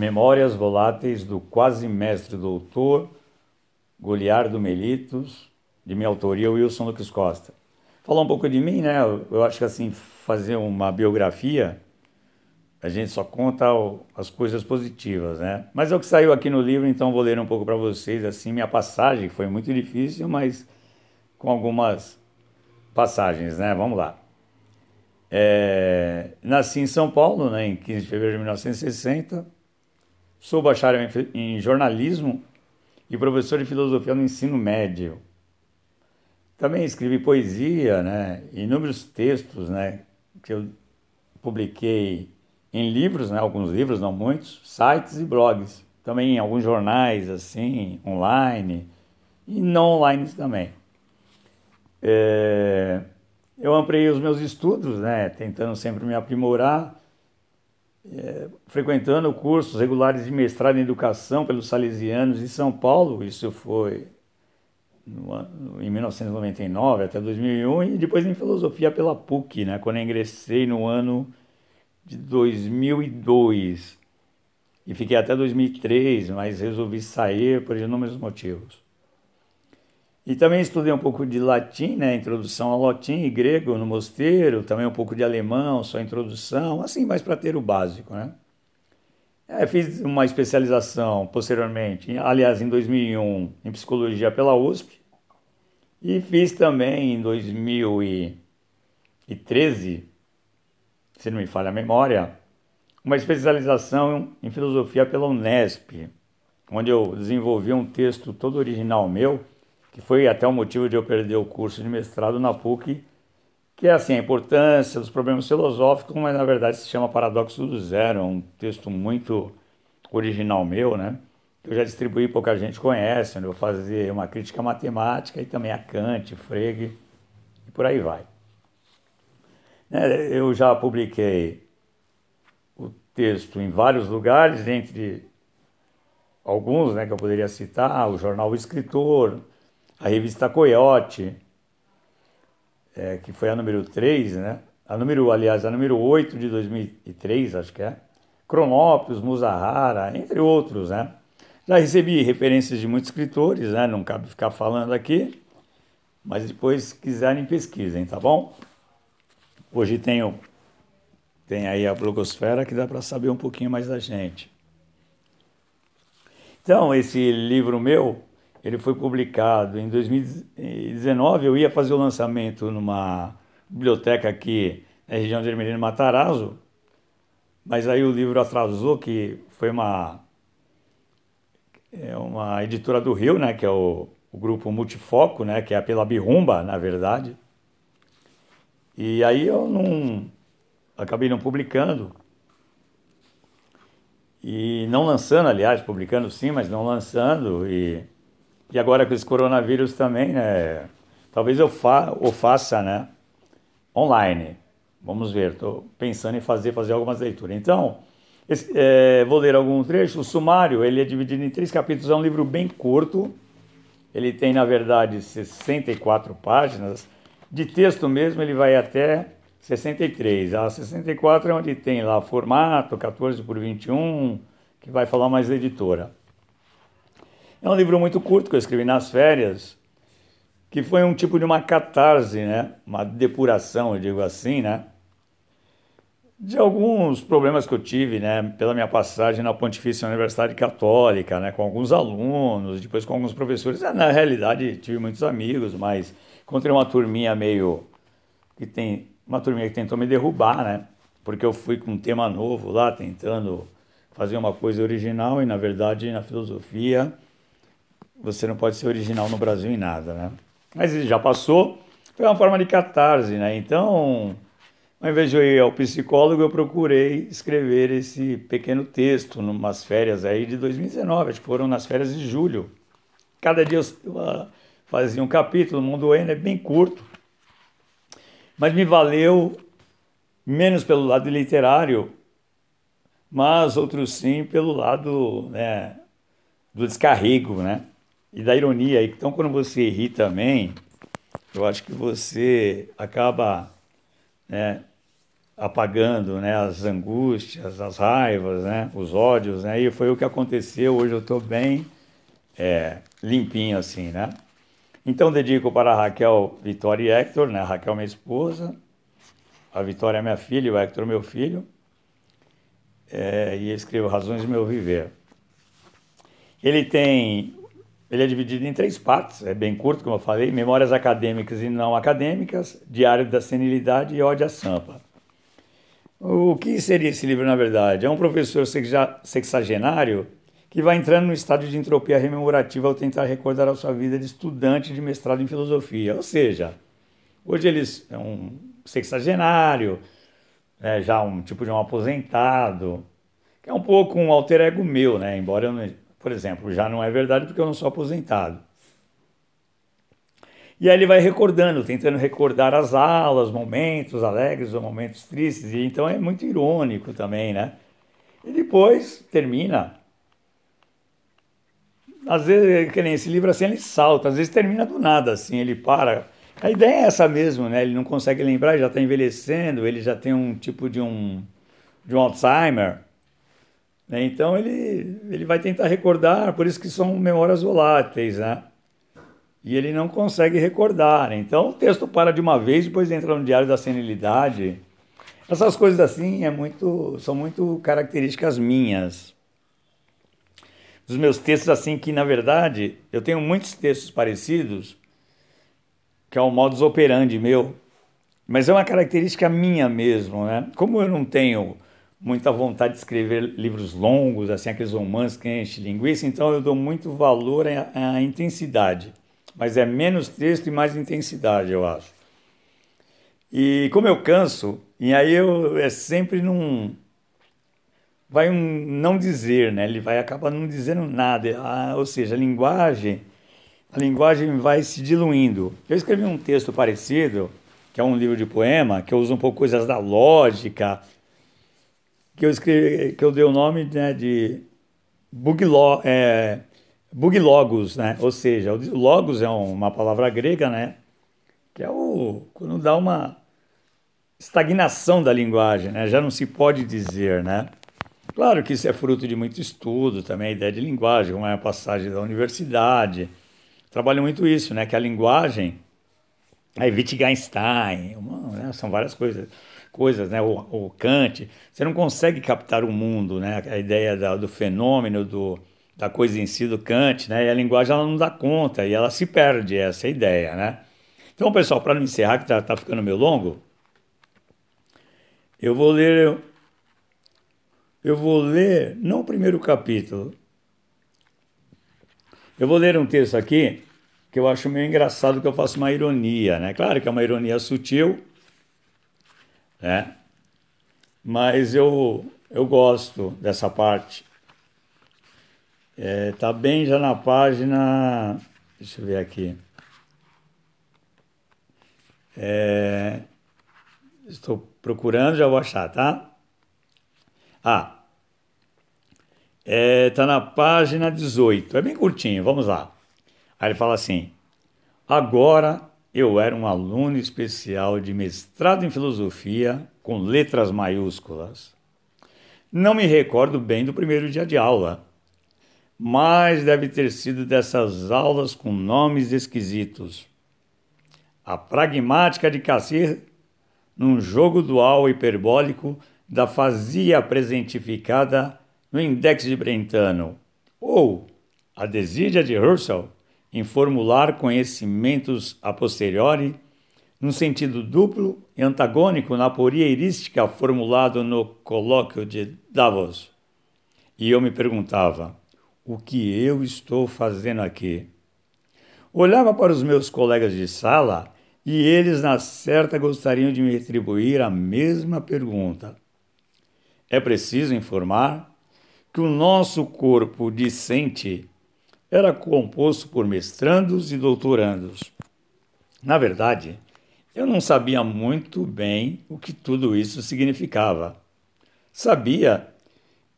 Memórias Voláteis do Quase Mestre Doutor Goliardo Melitos, de minha autoria, Wilson Lucas Costa. Falar um pouco de mim, né? Eu acho que assim, fazer uma biografia, a gente só conta as coisas positivas, né? Mas é o que saiu aqui no livro, então vou ler um pouco para vocês, assim, minha passagem, que foi muito difícil, mas com algumas passagens, né? Vamos lá. É, nasci em São Paulo, né, em 15 de fevereiro de 1960. Sou bacharel em, jornalismo e professor de filosofia no ensino médio. Também escrevi poesia, né, inúmeros textos, né, que eu publiquei em livros, né, alguns livros, não muitos, sites e blogs. Também em alguns jornais, assim, online e não online também. É, eu ampliei os meus estudos, né, tentando sempre me aprimorar, é, frequentando cursos regulares de mestrado em educação pelos salesianos em São Paulo, isso foi em 1999 até 2001, e depois em filosofia pela PUC, né, quando ingressei no ano de 2002. E fiquei até 2003, mas resolvi sair por inúmeros motivos. E também estudei um pouco de latim, né, introdução ao latim e grego no mosteiro, também um pouco de alemão, só introdução, assim, mais para ter o básico, né. É, fiz uma especialização posteriormente, aliás, em 2001, em psicologia pela USP, e fiz também em 2013, se não me falha a memória, uma especialização em filosofia pela Unesp, onde eu desenvolvi um texto todo original meu, que foi até o motivo de eu perder o curso de mestrado na PUC, que é assim, a importância dos problemas filosóficos, mas na verdade se chama Paradoxo do Zero, é um texto muito original meu, né? Que eu já distribuí, pouca gente conhece, onde eu fazia uma crítica matemática e também a Kant, Frege e por aí vai. Né, eu já publiquei o texto em vários lugares, entre alguns né, que eu poderia citar, o jornal O Escritor, a revista Coyote, é, que foi a número 3, né? A número, aliás, a número 8 de 2003, acho que é. Cronópios, Musahara, entre outros, né? Já recebi referências de muitos escritores, né? Não cabe ficar falando aqui, mas depois, se quiserem, pesquisem, tá bom? Hoje tenho, tem aí a blogosfera que dá para saber um pouquinho mais da gente. Então, esse livro meu, ele foi publicado em 2019. Eu ia fazer o lançamento numa biblioteca aqui na região de Ermelino Matarazzo, mas aí o livro atrasou, que foi uma, é uma editora do Rio, né, que é o, o grupo Multifoco, né, que é pela Birrumba, na verdade. E aí eu não acabei não publicando. E não lançando, aliás, publicando sim, mas não lançando e e agora com esse coronavírus também, né? Talvez eu fa faça, né? Online. Vamos ver, estou pensando em fazer, fazer algumas leituras. Então, esse, é, vou ler algum trecho. O sumário, ele é dividido em três capítulos, é um livro bem curto. Ele tem, na verdade, 64 páginas. De texto mesmo, ele vai até 63. A 64 é onde tem lá formato, 14 por 21, que vai falar mais da editora. É um livro muito curto que eu escrevi nas férias, que foi um tipo de uma catarse, né? Uma depuração, eu digo assim, né? De alguns problemas que eu tive, né? Pela minha passagem na Pontifícia Universidade Católica, né? Com alguns alunos, depois com alguns professores. É, na realidade, tive muitos amigos, mas encontrei uma turminha meio... que tem... Uma turminha que tentou me derrubar, né? Porque eu fui com um tema novo lá, tentando fazer uma coisa original e, na verdade, na filosofia você não pode ser original no Brasil em nada, né? Mas já passou, foi uma forma de catarse, né? Então, ao invés de eu ir ao psicólogo, eu procurei escrever esse pequeno texto numas férias aí de 2019, acho que foram nas férias de julho. Cada dia eu fazia um capítulo, Mundo N é bem curto, mas me valeu menos pelo lado literário, mas outros sim pelo lado né, do descarrego, né? E da ironia. Então, quando você ri também, eu acho que você acaba né, apagando né, as angústias, as raivas, né, os ódios, né, e foi o que aconteceu. Hoje eu estou bem é, limpinho assim, né? Então dedico para Raquel, Vitória e Hector, né? Raquel minha esposa, a Vitória é minha filha o Hector meu filho. É, e escrevo Razões do Meu Viver. Ele tem, ele é dividido em três partes, é bem curto, como eu falei, Memórias Acadêmicas e Não Acadêmicas, Diário da Senilidade e Ódio à Sampa. O que seria esse livro, na verdade? É um professor sexagenário que vai entrando no estado de entropia rememorativa ao tentar recordar a sua vida de estudante de mestrado em filosofia. Ou seja, hoje eles é um sexagenário, é já um tipo de um aposentado, que é um pouco um alter ego meu, né? Embora eu, não, por exemplo, já não é verdade porque eu não sou aposentado. E aí ele vai recordando, tentando recordar as aulas, momentos alegres ou momentos tristes, e então é muito irônico também, né? E depois termina às vezes, que nem esse livro assim, ele salta, às vezes termina do nada, assim, ele para. A ideia é essa mesmo, né? Ele não consegue lembrar, já está envelhecendo, ele já tem um tipo de um, de um Alzheimer. Né? Então ele, ele vai tentar recordar, por isso que são memórias voláteis, né? E ele não consegue recordar. Então o texto para de uma vez, depois entra no diário da senilidade. Essas coisas assim é muito, são muito características minhas dos meus textos, assim, que na verdade eu tenho muitos textos parecidos, que é o modus operandi meu, mas é uma característica minha mesmo, né? Como eu não tenho muita vontade de escrever livros longos, assim, aqueles romances que linguiça, então eu dou muito valor à, à intensidade. Mas é menos texto e mais intensidade, eu acho. E como eu canso, e aí eu é sempre num vai um não dizer, né? Ele vai acabar não dizendo nada. Ah, ou seja, a linguagem, a linguagem vai se diluindo. Eu escrevi um texto parecido, que é um livro de poema, que eu uso um pouco coisas da lógica, que eu escrevi, que eu dei o nome né, de Buglo, é, Buglogos, né? Ou seja, logos é uma palavra grega, né? Que é o quando dá uma estagnação da linguagem, né? Já não se pode dizer, né? Claro que isso é fruto de muito estudo também, a ideia de linguagem, como é a passagem da universidade. Trabalho muito isso, né? Que a linguagem, aí Wittgenstein, uma, né? são várias coisas, coisas, né? O, o, Kant, você não consegue captar o mundo, né? A ideia da, do fenômeno, do, da coisa em si do Kant, né? E a linguagem ela não dá conta e ela se perde, essa é ideia, né? Então, pessoal, para não encerrar, que está tá ficando meio longo, eu vou ler eu vou ler, não o primeiro capítulo, eu vou ler um texto aqui que eu acho meio engraçado, que eu faço uma ironia, né? Claro que é uma ironia sutil, né? Mas eu, eu gosto dessa parte. É, tá bem já na página. Deixa eu ver aqui. É, estou procurando, já vou achar, tá? Ah, é, tá na página 18, é bem curtinho, vamos lá. Aí ele fala assim: Agora eu era um aluno especial de mestrado em filosofia com letras maiúsculas. Não me recordo bem do primeiro dia de aula, mas deve ter sido dessas aulas com nomes esquisitos. A pragmática de Cassir num jogo dual hiperbólico da fazia presentificada no Index de Brentano, ou a desídia de Herschel em formular conhecimentos a posteriori, num sentido duplo e antagônico na aporia heurística formulado no colóquio de Davos. E eu me perguntava, o que eu estou fazendo aqui? Olhava para os meus colegas de sala e eles, na certa, gostariam de me retribuir a mesma pergunta. É preciso informar que o nosso corpo discente era composto por mestrandos e doutorandos. Na verdade, eu não sabia muito bem o que tudo isso significava. Sabia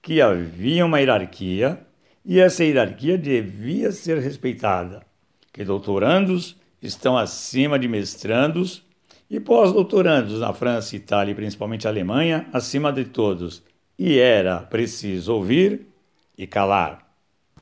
que havia uma hierarquia e essa hierarquia devia ser respeitada, que doutorandos estão acima de mestrandos E pós-doutorandos na França, Itália e principalmente Alemanha, acima de todos. E era preciso ouvir e calar.